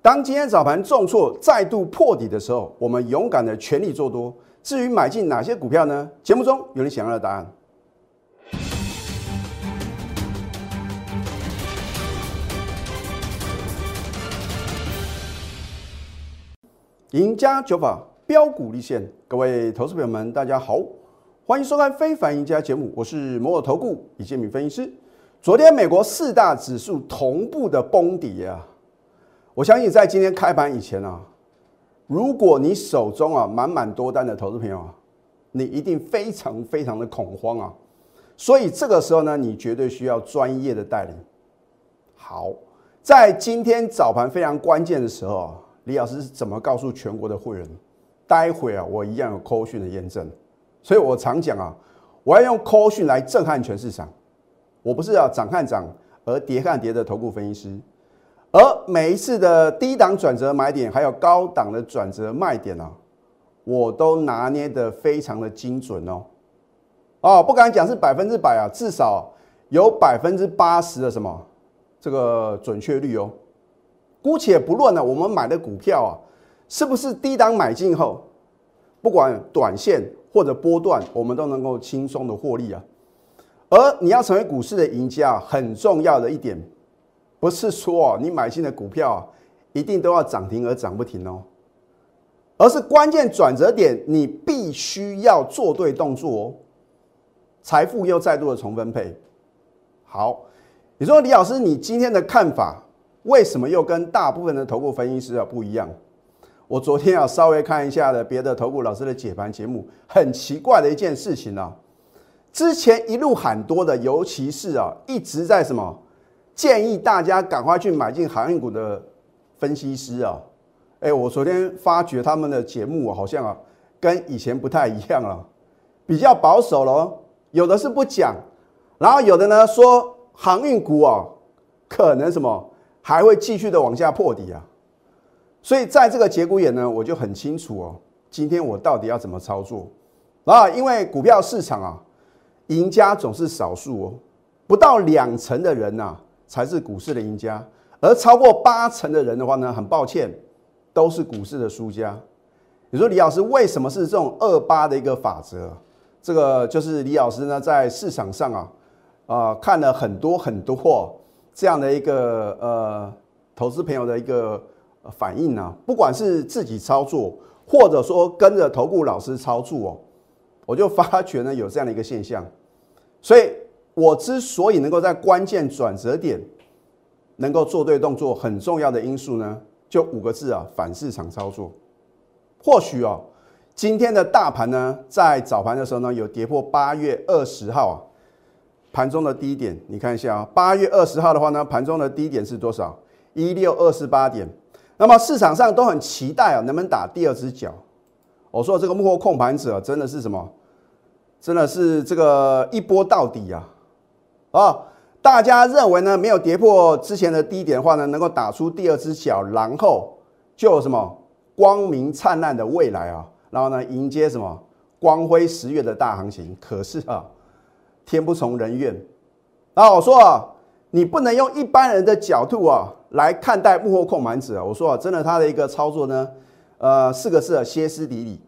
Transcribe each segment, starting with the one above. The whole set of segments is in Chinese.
当今天早盘重挫再度破底的时候，我们勇敢的全力做多。至于买进哪些股票呢？节目中有你想要的答案。赢家九法标股立现，各位投资朋友们，大家好，欢迎收看《非凡赢家》节目，我是摩尔投顾李建民分析师。昨天美国四大指数同步的崩底啊，我相信在今天开盘以前啊，如果你手中啊满满多单的投资朋友啊，你一定非常非常的恐慌啊，所以这个时候呢，你绝对需要专业的带领。好，在今天早盘非常关键的时候啊。李老师是怎么告诉全国的会员？待会啊，我一样有扣讯的验证，所以我常讲啊，我要用扣讯来震撼全市场。我不是要涨看涨而跌看跌的投顾分析师，而每一次的低档转折买点，还有高档的转折卖点啊，我都拿捏的非常的精准哦。哦，不敢讲是百分之百啊，至少有百分之八十的什么这个准确率哦。姑且不论呢，我们买的股票啊，是不是低档买进后，不管短线或者波段，我们都能够轻松的获利啊。而你要成为股市的赢家，很重要的一点，不是说你买进的股票一定都要涨停而涨不停哦，而是关键转折点，你必须要做对动作哦，财富又再度的重分配。好，你说李老师，你今天的看法？为什么又跟大部分的投顾分析师啊不一样？我昨天啊稍微看一下的别的投顾老师的解盘节目，很奇怪的一件事情啊。之前一路喊多的，尤其是啊一直在什么建议大家赶快去买进航运股的分析师啊，哎，我昨天发觉他们的节目好像啊跟以前不太一样了，比较保守了，有的是不讲，然后有的呢说航运股啊可能什么。还会继续的往下破底啊，所以在这个节骨眼呢，我就很清楚哦，今天我到底要怎么操作啊？因为股票市场啊，赢家总是少数哦，不到两成的人呐才是股市的赢家，而超过八成的人的话呢，很抱歉，都是股市的输家。你说李老师为什么是这种二八的一个法则？这个就是李老师呢在市场上啊啊看了很多很多。这样的一个呃投资朋友的一个反应呢，不管是自己操作，或者说跟着投顾老师操作哦，我就发觉呢有这样的一个现象，所以我之所以能够在关键转折点能够做对动作，很重要的因素呢，就五个字啊，反市场操作。或许哦，今天的大盘呢，在早盘的时候呢，有跌破八月二十号啊。盘中的低点，你看一下啊，八月二十号的话呢，盘中的低点是多少？一六二四八点。那么市场上都很期待啊，能不能打第二只脚？我说这个幕后控盘者真的是什么？真的是这个一波到底啊！啊，大家认为呢，没有跌破之前的低点的话呢，能够打出第二只脚，然后就什么光明灿烂的未来啊？然后呢，迎接什么光辉十月的大行情？可是啊。天不从人愿，啊，我说啊，你不能用一般人的角度啊来看待幕后控盘者啊。我说啊，真的他的一个操作呢，呃，四个字歇斯底里，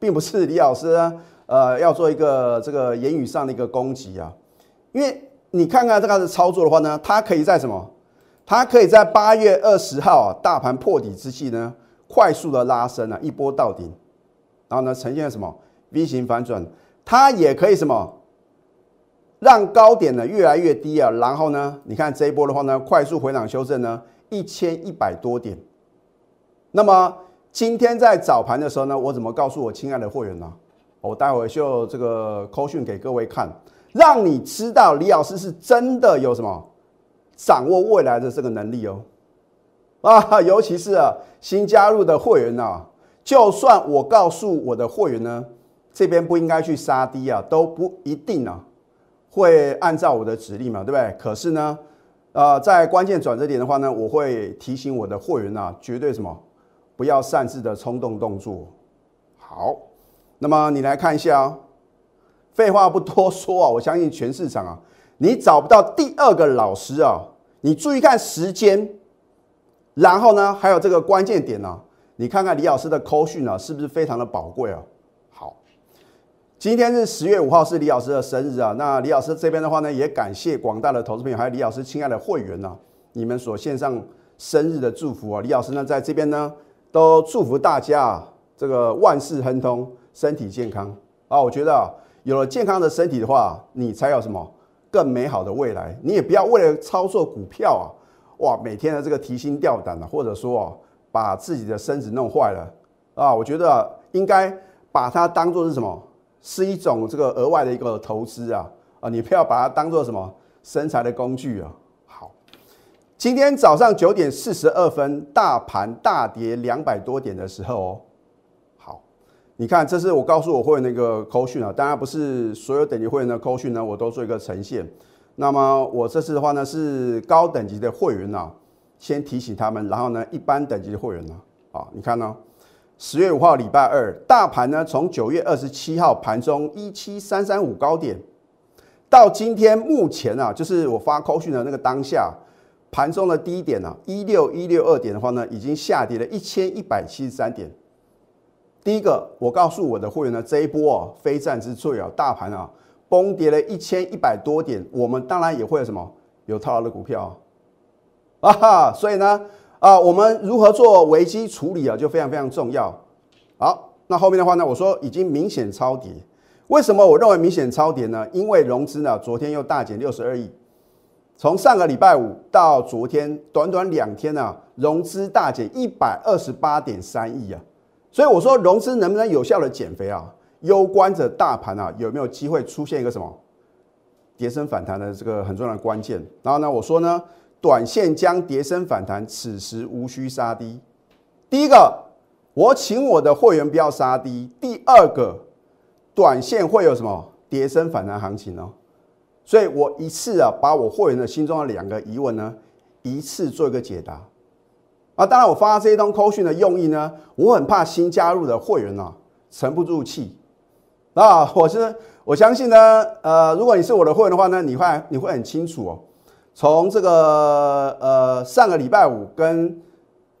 并不是李老师呢，呃，要做一个这个言语上的一个攻击啊。因为你看看这个的操作的话呢，它可以在什么？它可以在八月二十号，大盘破底之际呢，快速的拉升啊，一波到顶，然后呢，呈现什么 V 型反转？它也可以什么？让高点呢越来越低啊，然后呢，你看这一波的话呢，快速回档修正呢，一千一百多点。那么今天在早盘的时候呢，我怎么告诉我亲爱的会员呢？我待会就这个扣讯给各位看，让你知道李老师是真的有什么掌握未来的这个能力哦。啊，尤其是啊新加入的会员呐，就算我告诉我的会员呢，这边不应该去杀低啊，都不一定啊。会按照我的指令嘛，对不对？可是呢，呃，在关键转折点的话呢，我会提醒我的会员啊，绝对什么，不要擅自的冲动动作。好，那么你来看一下啊，废话不多说啊，我相信全市场啊，你找不到第二个老师啊，你注意看时间，然后呢，还有这个关键点呢，你看看李老师的扣讯呢，是不是非常的宝贵啊？好，今天是十月五号，是李老师的生日啊。那李老师这边的话呢，也感谢广大的投资朋友，还有李老师亲爱的会员呢，你们所献上生日的祝福啊。李老师呢，在这边呢，都祝福大家啊，这个万事亨通，身体健康啊。我觉得啊，有了健康的身体的话，你才有什么？更美好的未来，你也不要为了操作股票啊，哇，每天的这个提心吊胆的，或者说啊，把自己的身子弄坏了啊。我觉得应该把它当做是什么，是一种这个额外的一个投资啊啊，你不要把它当做什么生财的工具啊。好，今天早上九点四十二分，大盘大跌两百多点的时候。你看，这是我告诉我会员那个扣讯啊，当然不是所有等级会员的扣讯呢，我都做一个呈现。那么我这次的话呢，是高等级的会员呢，先提醒他们，然后呢，一般等级的会员呢，啊，你看呢，十月五号礼拜二，大盘呢从九月二十七号盘中一七三三五高点，到今天目前啊，就是我发扣讯的那个当下，盘中的低点呢一六一六二点的话呢，已经下跌了一千一百七十三点。第一个，我告诉我的会员呢，这一波啊，非战之罪啊，大盘啊崩跌了一千一百多点，我们当然也会有什么有套牢的股票啊，哈，所以呢，啊，我们如何做危机处理啊，就非常非常重要。好，那后面的话呢，我说已经明显超跌，为什么我认为明显超跌呢？因为融资呢，昨天又大减六十二亿，从上个礼拜五到昨天，短短两天呢，融资大减一百二十八点三亿啊。所以我说，融资能不能有效的减肥啊？攸关着大盘啊有没有机会出现一个什么跌升反弹的这个很重要的关键。然后呢，我说呢，短线将跌升反弹，此时无需杀低。第一个，我请我的会员不要杀低。第二个，短线会有什么跌升反弹行情呢？所以我一次啊，把我会员的心中的两个疑问呢，一次做一个解答。啊，当然，我发这一通扣讯的用意呢，我很怕新加入的会员呢沉不住气。啊，我是我相信呢，呃，如果你是我的会员的话呢，你会你会很清楚哦。从这个呃上个礼拜五跟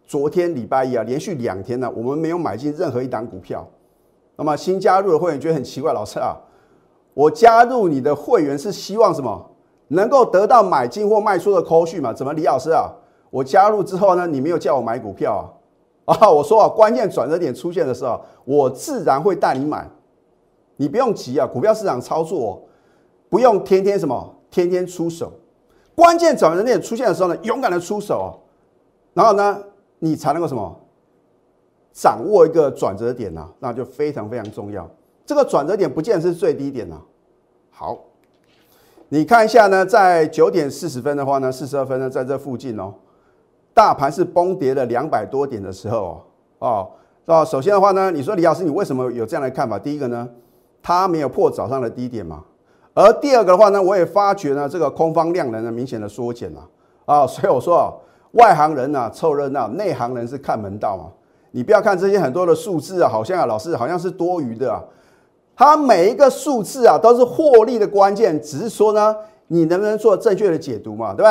昨天礼拜一啊，连续两天呢，我们没有买进任何一档股票。那么新加入的会员觉得很奇怪，老师啊，我加入你的会员是希望什么？能够得到买进或卖出的扣讯嘛？怎么，李老师啊？我加入之后呢，你没有叫我买股票啊？啊，我说啊，关键转折点出现的时候，我自然会带你买。你不用急啊，股票市场操作不用天天什么，天天出手。关键转折点出现的时候呢，勇敢的出手，然后呢，你才能够什么，掌握一个转折点呐，那就非常非常重要。这个转折点不见是最低点呐。好，你看一下呢，在九点四十分的话呢，四十二分呢，在这附近哦。大盘是崩跌了两百多点的时候哦，哦，首先的话呢，你说李老师，你为什么有这样的看法？第一个呢，它没有破早上的低点嘛，而第二个的话呢，我也发觉呢，这个空方量能呢明显的缩减了啊，所以我说啊，外行人呢凑热闹，内行人是看门道嘛。你不要看这些很多的数字啊，好像啊，老师好像是多余的啊，它每一个数字啊都是获利的关键，只是说呢，你能不能做正确的解读嘛，对不对？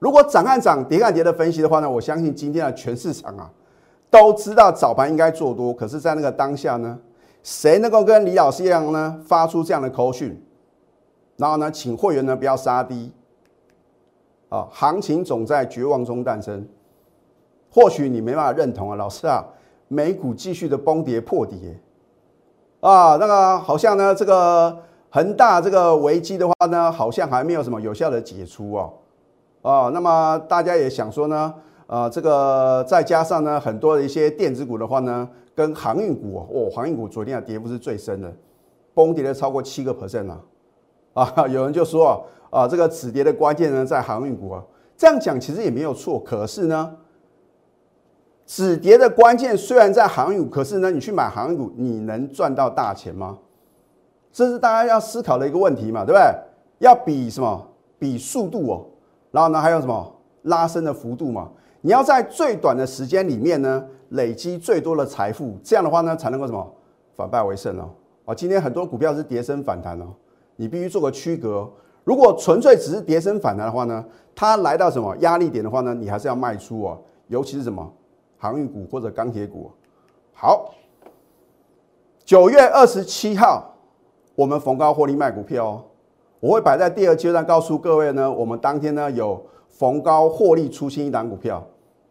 如果涨看涨，跌看跌的分析的话呢，我相信今天的全市场啊，都知道早盘应该做多，可是，在那个当下呢，谁能够跟李老师一样呢，发出这样的口讯，然后呢，请会员呢不要杀低，啊，行情总在绝望中诞生。或许你没办法认同啊，老师啊，美股继续的崩跌破底，啊，那个好像呢，这个恒大这个危机的话呢，好像还没有什么有效的解除哦。哦，那么大家也想说呢，呃，这个再加上呢，很多的一些电子股的话呢，跟航运股哦，航运股昨天的跌幅是最深的，崩跌了超过七个 percent 啊，啊，有人就说啊，这个止跌的关键呢在航运股啊，这样讲其实也没有错，可是呢，止跌的关键虽然在航运股，可是呢，你去买航运股，你能赚到大钱吗？这是大家要思考的一个问题嘛，对不对？要比什么？比速度哦。然后呢，还有什么拉升的幅度嘛？你要在最短的时间里面呢，累积最多的财富，这样的话呢，才能够什么反败为胜哦。啊，今天很多股票是跌升反弹哦，你必须做个区隔。如果纯粹只是跌升反弹的话呢，它来到什么压力点的话呢，你还是要卖出哦，尤其是什么航运股或者钢铁股。好，九月二十七号，我们逢高获利卖股票哦，我会摆在第二阶段告诉各位呢。我们当天呢有逢高获利出新一档股票，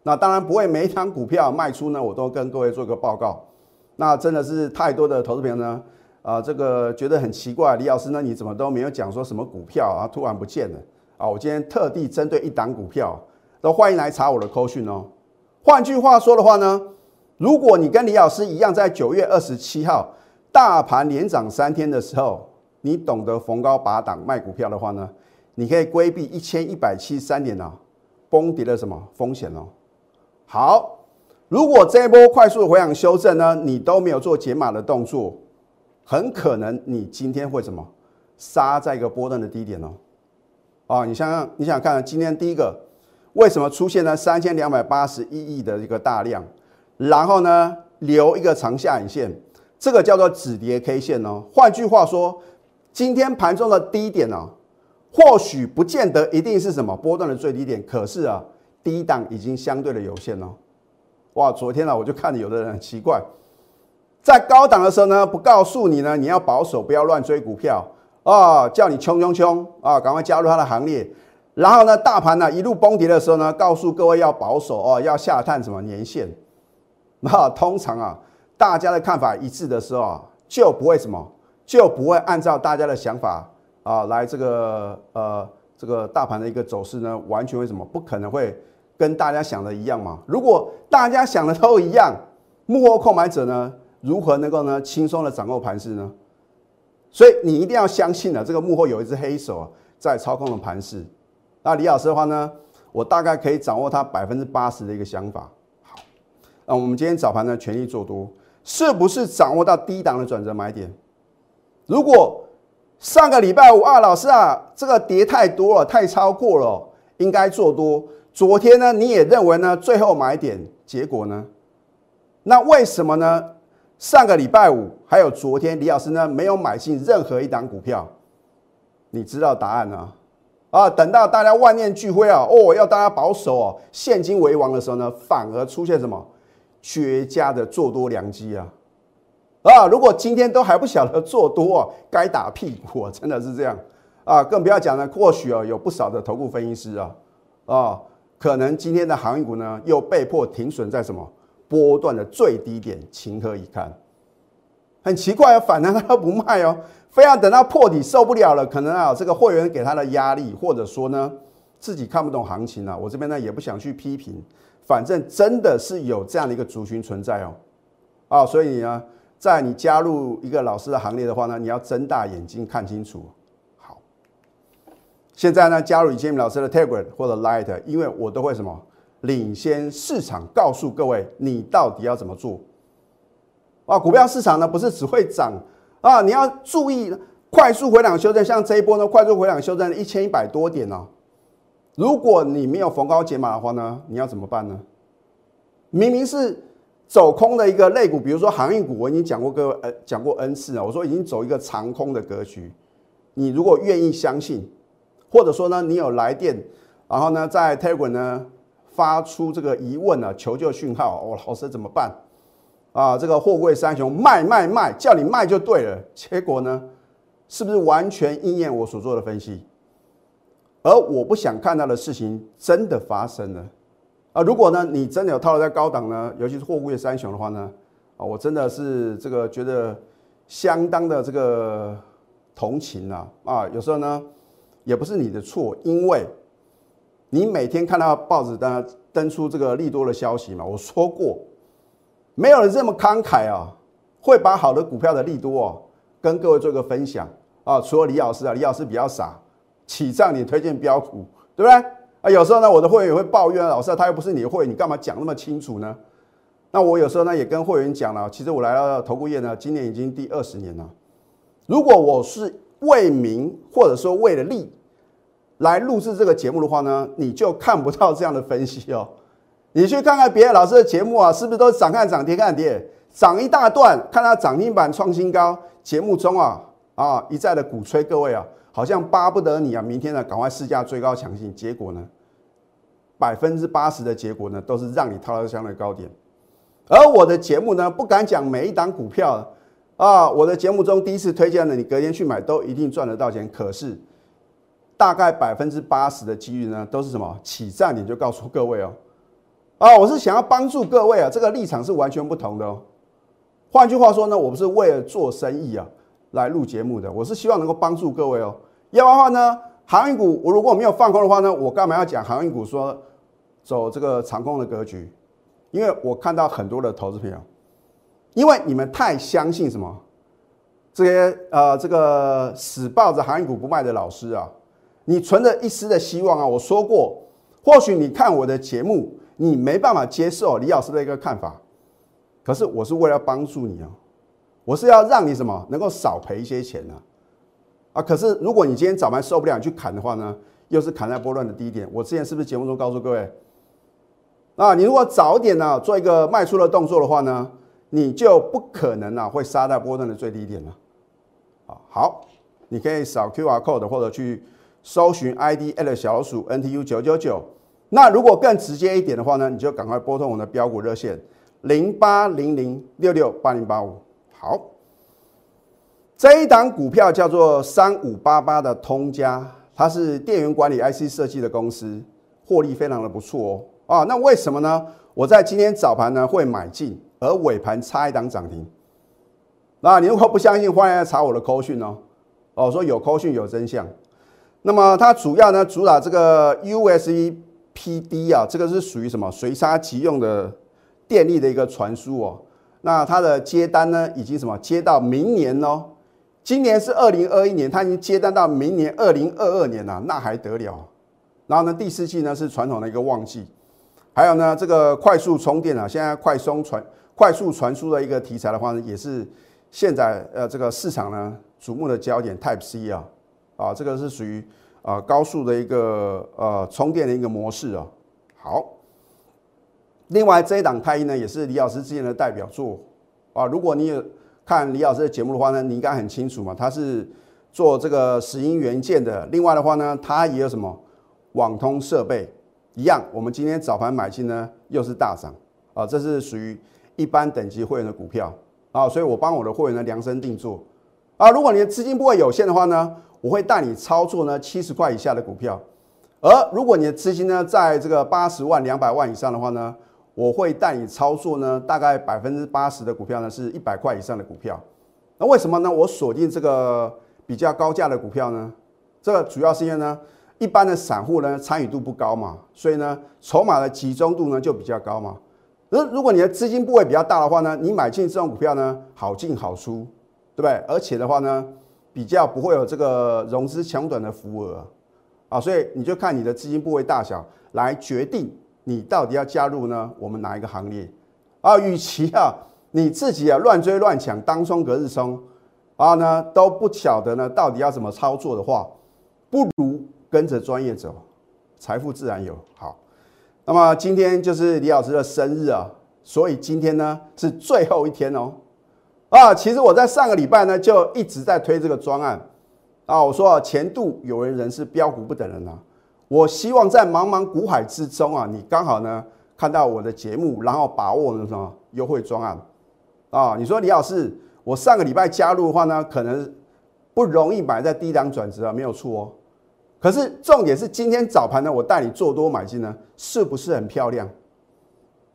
那当然不会每一档股票卖出呢，我都跟各位做个报告。那真的是太多的投资朋友呢，啊，这个觉得很奇怪，李老师呢，你怎么都没有讲说什么股票啊，突然不见了啊？我今天特地针对一档股票，都欢迎来查我的扣讯哦。换句话说的话呢，如果你跟李老师一样，在九月二十七号大盘连涨三天的时候，你懂得逢高拔档卖股票的话呢，你可以规避一千一百七十三点呢崩跌的什么风险哦。好。如果这一波快速回档修正呢，你都没有做解码的动作，很可能你今天会什么杀在一个波段的低点哦。啊，你想想，你想看今天第一个为什么出现了三千两百八十一亿的一个大量，然后呢留一个长下影线，这个叫做止跌 K 线哦。换句话说，今天盘中的低点呢，或许不见得一定是什么波段的最低点，可是啊，低档已经相对的有限哦。哇，昨天呢，我就看有的人很奇怪，在高档的时候呢，不告诉你呢，你要保守，不要乱追股票啊，叫你冲冲冲啊，赶快加入他的行列。然后呢，大盘呢一路崩跌的时候呢，告诉各位要保守哦，要下探什么年限。那通常啊，大家的看法一致的时候啊，就不会什么，就不会按照大家的想法啊来这个呃这个大盘的一个走势呢，完全为什么不可能会。跟大家想的一样嘛？如果大家想的都一样，幕后购买者呢，如何能够呢轻松的掌握盘势呢？所以你一定要相信呢，这个幕后有一只黑手啊，在操控的盘势。那李老师的话呢，我大概可以掌握他百分之八十的一个想法。好，那我们今天早盘呢，全力做多，是不是掌握到低档的转折买点？如果上个礼拜五啊，老师啊，这个跌太多了，太超过了，应该做多。昨天呢，你也认为呢？最后买点，结果呢？那为什么呢？上个礼拜五还有昨天，李老师呢没有买进任何一档股票？你知道答案呢？啊，等到大家万念俱灰啊，哦，要大家保守哦，现金为王的时候呢，反而出现什么绝佳的做多良机啊！啊，如果今天都还不晓得做多啊，该打屁股啊，真的是这样啊！更不要讲呢，或许啊，有不少的头部分析师啊，啊。可能今天的航运股呢，又被迫停损在什么波段的最低点，情何以堪？很奇怪啊，反弹他不卖哦，非要等到破底受不了了，可能啊这个会员给他的压力，或者说呢自己看不懂行情啊，我这边呢也不想去批评，反正真的是有这样的一个族群存在哦，啊，所以呢，在你加入一个老师的行列的话呢，你要睁大眼睛看清楚。好现在呢，加入李建明老师的 Telegram 或者 Light，因为我都会什么领先市场，告诉各位你到底要怎么做啊？股票市场呢不是只会涨啊，你要注意快速回档修正，像这一波呢，快速回档修正一千一百多点呢。如果你没有逢高解码的话呢，你要怎么办呢？明明是走空的一个类股，比如说航运股，我已经讲过各位呃讲过 N 次了，我说已经走一个长空的格局，你如果愿意相信。或者说呢，你有来电，然后呢，在 Telegram 呢发出这个疑问呢，求救讯号，哦，老师怎么办？啊，这个货柜三雄卖卖卖，叫你卖就对了。结果呢，是不是完全应验我所做的分析？而我不想看到的事情真的发生了啊！如果呢，你真的有套在高档呢，尤其是货柜三雄的话呢，啊，我真的是这个觉得相当的这个同情啊啊！有时候呢。也不是你的错，因为你每天看到报纸登登出这个利多的消息嘛。我说过，没有人这么慷慨啊，会把好的股票的利多哦跟各位做一个分享啊。除了李老师啊，李老师比较傻，起账你推荐标股，对不对？啊，有时候呢，我的会员也会抱怨老师，他又不是你的会员，你干嘛讲那么清楚呢？那我有时候呢也跟会员讲了，其实我来到投顾业呢，今年已经第二十年了。如果我是为民或者说为了利来录制这个节目的话呢，你就看不到这样的分析哦。你去看看别的老师的节目啊，是不是都涨看涨跌看跌，涨一大段，看到涨停板创新高，节目中啊啊一再的鼓吹各位啊，好像巴不得你啊明天呢赶快试驾追高强性，结果呢百分之八十的结果呢，都是让你套到相对高点。而我的节目呢，不敢讲每一档股票啊，我的节目中第一次推荐的，你隔天去买都一定赚得到钱。可是大概百分之八十的几率呢，都是什么起涨点就告诉各位哦。啊，我是想要帮助各位啊，这个立场是完全不同的哦。换句话说呢，我不是为了做生意啊来录节目的，我是希望能够帮助各位哦。要不然的话呢，航运股我如果没有放空的话呢，我干嘛要讲航运股说走这个长空的格局？因为我看到很多的投资朋友，因为你们太相信什么这些呃这个死抱着航运股不卖的老师啊，你存着一丝的希望啊。我说过，或许你看我的节目，你没办法接受李老师的一个看法。可是我是为了帮助你啊，我是要让你什么能够少赔一些钱呢？啊，可是如果你今天早盘受不了你去砍的话呢，又是砍在波段的低点。我之前是不是节目中告诉各位，啊，你如果早点呢做一个卖出的动作的话呢，你就不可能啊会杀在波段的最低点了。啊，好，你可以扫 Q R code 或者去搜寻 I D L 小鼠 N T U 九九九。那如果更直接一点的话呢，你就赶快拨通我的标股热线。零八零零六六八零八五，好，这一档股票叫做三五八八的通家，它是电源管理 IC 设计的公司，获利非常的不错哦。啊，那为什么呢？我在今天早盘呢会买进，而尾盘差一档涨停。那你如果不相信，欢迎来查我的扣讯哦。哦，说有扣讯有真相。那么它主要呢主打这个 USB PD 啊，这个是属于什么随插即用的。电力的一个传输哦，那它的接单呢，已经什么接到明年哦，今年是二零二一年，它已经接单到明年二零二二年了，那还得了？然后呢，第四季呢是传统的一个旺季，还有呢，这个快速充电啊，现在快充传快速传输的一个题材的话呢，也是现在呃这个市场呢瞩目的焦点，Type C 啊，啊，这个是属于啊高速的一个呃充电的一个模式啊，好。另外这一档太一呢，也是李老师之前的代表作啊。如果你有看李老师的节目的话呢，你应该很清楚嘛。他是做这个石英元件的。另外的话呢，它也有什么网通设备一样。我们今天早盘买进呢，又是大涨啊。这是属于一般等级会员的股票啊，所以我帮我的会员呢量身定做啊。如果你的资金不会有限的话呢，我会带你操作呢七十块以下的股票。而如果你的资金呢在这个八十万、两百万以上的话呢，我会带你操作呢，大概百分之八十的股票呢是一百块以上的股票。那为什么呢？我锁定这个比较高价的股票呢？这个主要是因为呢，一般的散户呢参与度不高嘛，所以呢筹码的集中度呢就比较高嘛。而如果你的资金部位比较大的话呢，你买进这种股票呢好进好出，对不对？而且的话呢，比较不会有这个融资抢短的浮额啊，所以你就看你的资金部位大小来决定。你到底要加入呢？我们哪一个行列啊？与其啊你自己啊乱追乱抢，当冲隔日冲啊呢都不晓得呢到底要怎么操作的话，不如跟着专业走，财富自然有。好，那么今天就是李老师的生日啊，所以今天呢是最后一天哦。啊，其实我在上个礼拜呢就一直在推这个专案啊，我说啊前度有人人是标股不等人啊。我希望在茫茫股海之中啊，你刚好呢看到我的节目，然后把握了什么优惠专案啊？你说李老师，我上个礼拜加入的话呢，可能不容易买在低档转折啊，没有错哦。可是重点是今天早盘呢，我带你做多买进呢，是不是很漂亮？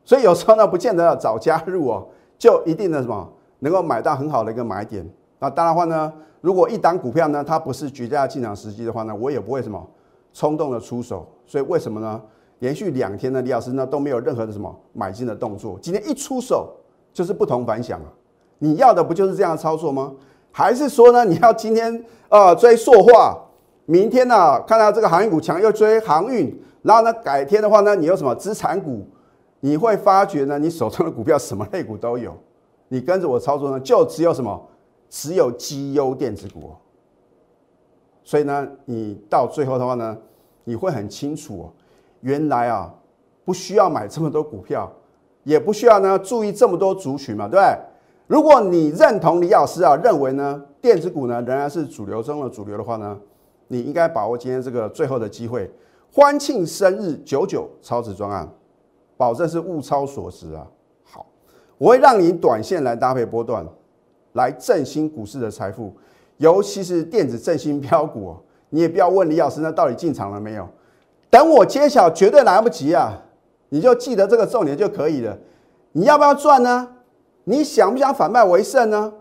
所以有时候呢，不见得要早加入哦，就一定的什么能够买到很好的一个买点。那当然话呢，如果一档股票呢，它不是绝佳进场时机的话呢，我也不会什么。冲动的出手，所以为什么呢？连续两天呢，李老师呢都没有任何的什么买进的动作。今天一出手就是不同凡响啊！你要的不就是这样操作吗？还是说呢，你要今天呃追塑化，明天呢看到这个航运股强又追航运，然后呢改天的话呢，你有什么资产股？你会发觉呢，你手中的股票什么类股都有。你跟着我操作呢，就只有什么？只有绩优电子股。所以呢，你到最后的话呢，你会很清楚哦，原来啊，不需要买这么多股票，也不需要呢注意这么多族群嘛，对不对？如果你认同李老师啊，认为呢电子股呢仍然是主流中的主流的话呢，你应该把握今天这个最后的机会，欢庆生日九九超值专案，保证是物超所值啊！好，我会让你短线来搭配波段，来振兴股市的财富，尤其是电子振兴标股。你也不要问李老师，那到底进场了没有？等我揭晓，绝对来不及啊！你就记得这个重点就可以了。你要不要赚呢？你想不想反败为胜呢？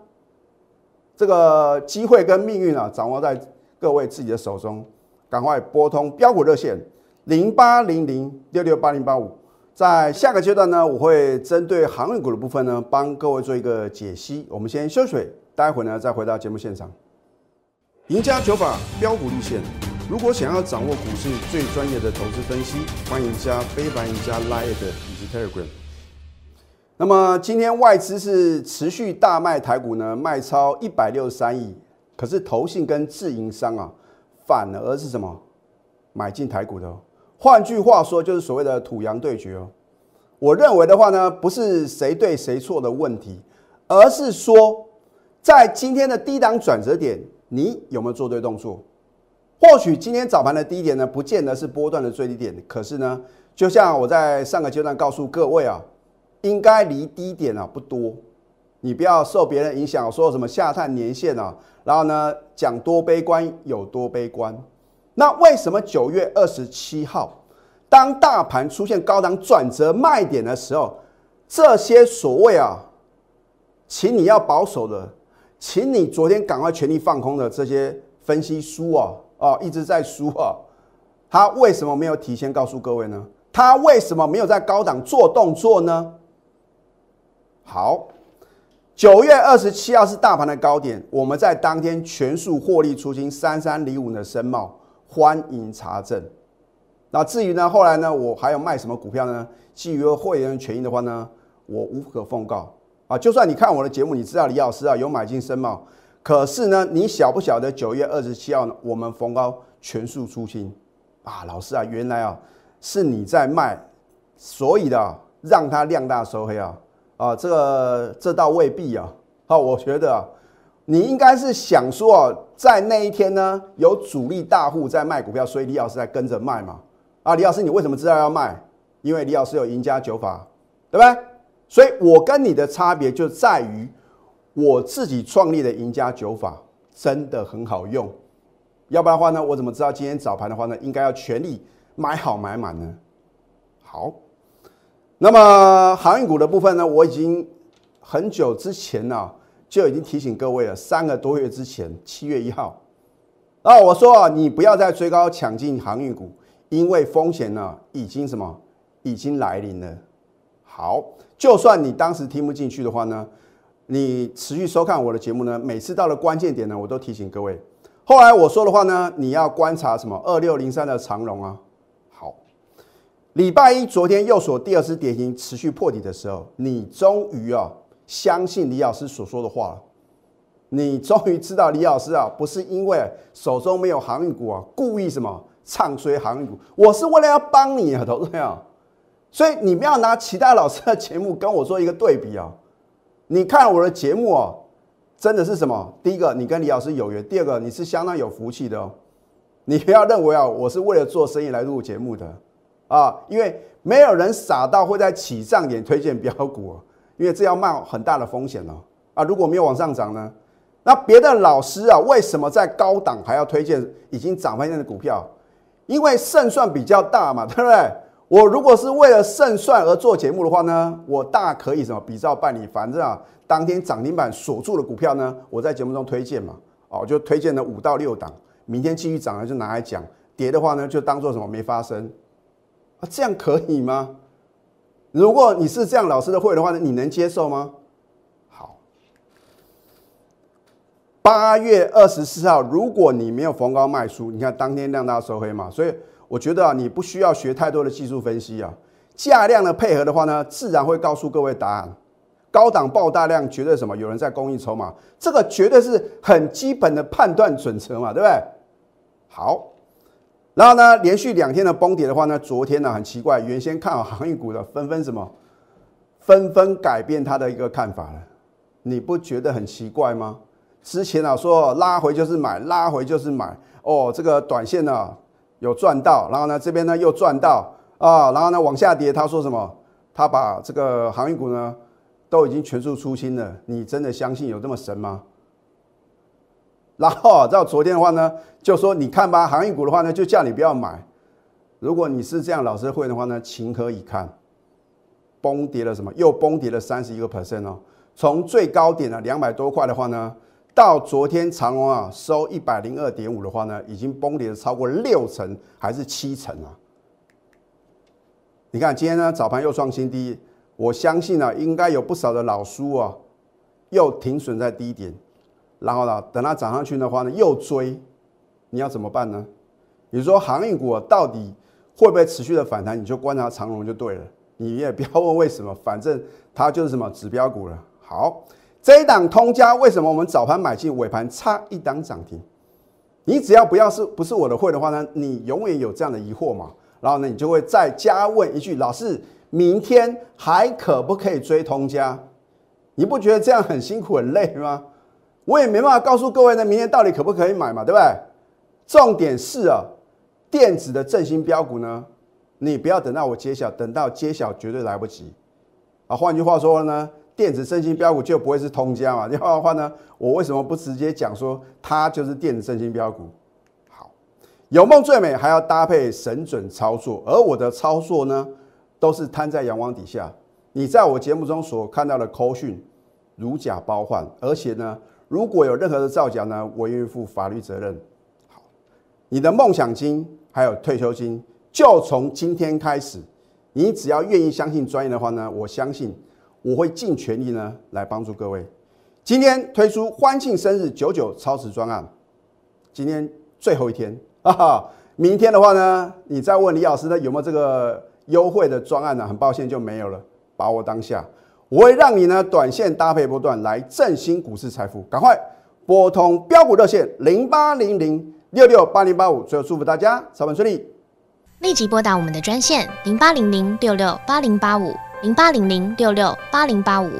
这个机会跟命运啊，掌握在各位自己的手中。赶快拨通标股热线零八零零六六八零八五。在下个阶段呢，我会针对航运股的部分呢，帮各位做一个解析。我们先休水，待会呢再回到节目现场。赢家九法标股立线。如果想要掌握股市最专业的投资分析，欢迎加非凡、加 Line 以及 Telegram。那么今天外资是持续大卖台股呢，卖超一百六十三亿。可是投信跟自营商啊，反而是什么买进台股的？换句话说，就是所谓的土洋对决哦。我认为的话呢，不是谁对谁错的问题，而是说在今天的低档转折点。你有没有做对动作？或许今天早盘的低点呢，不见得是波段的最低点。可是呢，就像我在上个阶段告诉各位啊，应该离低点啊不多。你不要受别人影响，说什么下探年线啊，然后呢讲多悲观有多悲观。那为什么九月二十七号，当大盘出现高档转折卖点的时候，这些所谓啊，请你要保守的。请你昨天赶快全力放空的这些分析书啊，哦，一直在输啊，他为什么没有提前告诉各位呢？他为什么没有在高档做动作呢？好，九月二十七号是大盘的高点，我们在当天全数获利出清三三零五的申茂，欢迎查证。那至于呢，后来呢，我还有卖什么股票呢？基于会员权益的话呢，我无可奉告。啊，就算你看我的节目，你知道李老师啊有买进深茂，可是呢，你晓不晓得九月二十七号呢，我们逢高全数出清啊？老师啊，原来啊是你在卖，所以的让它量大收黑啊啊，这个这倒未必啊。好，我觉得，你应该是想说啊，在那一天呢，有主力大户在卖股票，所以李老师在跟着卖嘛。啊，李老师，你为什么知道要卖？因为李老师有赢家九法，对不对？所以我跟你的差别就在于，我自己创立的赢家九法真的很好用，要不然的话呢，我怎么知道今天早盘的话呢，应该要全力买好买满呢？好，那么航运股的部分呢，我已经很久之前呢就已经提醒各位了，三个多月之前，七月一号，啊，我说啊，你不要再追高抢进航运股，因为风险呢已经什么已经来临了。好。就算你当时听不进去的话呢，你持续收看我的节目呢，每次到了关键点呢，我都提醒各位。后来我说的话呢，你要观察什么？二六零三的长龙啊。好，礼拜一昨天右手第二次跌停持续破底的时候，你终于啊相信李老师所说的话了。你终于知道李老师啊不是因为手中没有航运股啊，故意什么唱衰航运股，我是为了要帮你啊，投资朋所以你不要拿其他老师的节目跟我做一个对比啊！你看我的节目哦，真的是什么？第一个，你跟李老师有缘；第二个，你是相当有福气的哦。你不要认为啊，我是为了做生意来录节目的啊，因为没有人傻到会在起涨点推荐标股，因为这要冒很大的风险哦。啊，如果没有往上涨呢？那别的老师啊，为什么在高档还要推荐已经涨翻天的股票？因为胜算比较大嘛，对不对？我如果是为了胜算而做节目的话呢，我大可以什么比照办理，反正啊，当天涨停板锁住的股票呢，我在节目中推荐嘛，哦，就推荐了五到六档，明天继续涨了就拿来讲，跌的话呢就当做什么没发生，啊，这样可以吗？如果你是这样老师的会的话呢，你能接受吗？好，八月二十四号，如果你没有逢高卖出，你看当天量大收黑嘛，所以。我觉得啊，你不需要学太多的技术分析啊，价量的配合的话呢，自然会告诉各位答案。高档爆大量，绝对什么？有人在供应筹码，这个绝对是很基本的判断准则嘛，对不对？好，然后呢，连续两天的崩跌的话呢，昨天呢很奇怪，原先看好航运股的纷纷什么，纷纷改变他的一个看法了。你不觉得很奇怪吗？之前啊说拉回就是买，拉回就是买，哦，这个短线呢。有赚到，然后呢这边呢又赚到啊，然后呢往下跌，他说什么？他把这个航运股呢都已经全数出清了，你真的相信有这么神吗？然后到昨天的话呢，就说你看吧，航运股的话呢，就叫你不要买。如果你是这样老师会的话呢，情何以堪？崩跌了什么？又崩跌了三十一个 percent 哦。从最高点的两百多块的话呢，到昨天长隆啊收一百零二点五的话呢，已经崩跌了超过六成还是七成啊？你看今天呢早盘又创新低，我相信呢应该有不少的老叔啊又停损在低点。然后呢，等它涨上去的话呢，又追，你要怎么办呢？你说航运股到底会不会持续的反弹？你就观察长龙就对了。你也不要问为什么，反正它就是什么指标股了。好，这一档通家为什么我们早盘买进，尾盘差一档涨停？你只要不要是不是我的会的话呢，你永远有这样的疑惑嘛。然后呢，你就会再加问一句：老师，明天还可不可以追通家？你不觉得这样很辛苦很累吗？我也没办法告诉各位呢，明天到底可不可以买嘛，对不对？重点是啊，电子的振兴标股呢，你不要等到我揭晓，等到揭晓绝对来不及啊。换句话说呢，电子振兴标股就不会是通家嘛。这样的话呢，我为什么不直接讲说它就是电子振兴标股？好，有梦最美，还要搭配神准操作，而我的操作呢，都是摊在阳光底下。你在我节目中所看到的扣讯，如假包换，而且呢。如果有任何的造假呢，我愿意负法律责任。好，你的梦想金还有退休金，就从今天开始，你只要愿意相信专业的话呢，我相信我会尽全力呢来帮助各位。今天推出欢庆生日九九超值专案，今天最后一天啊，明天的话呢，你再问李老师呢有没有这个优惠的专案呢？很抱歉就没有了，把握当下。我会让你呢短线搭配波段来振兴股市财富，赶快拨通标股热线零八零零六六八零八五，最后祝福大家操盘顺利，立即拨打我们的专线零八零零六六八零八五。零八零零六六八零八五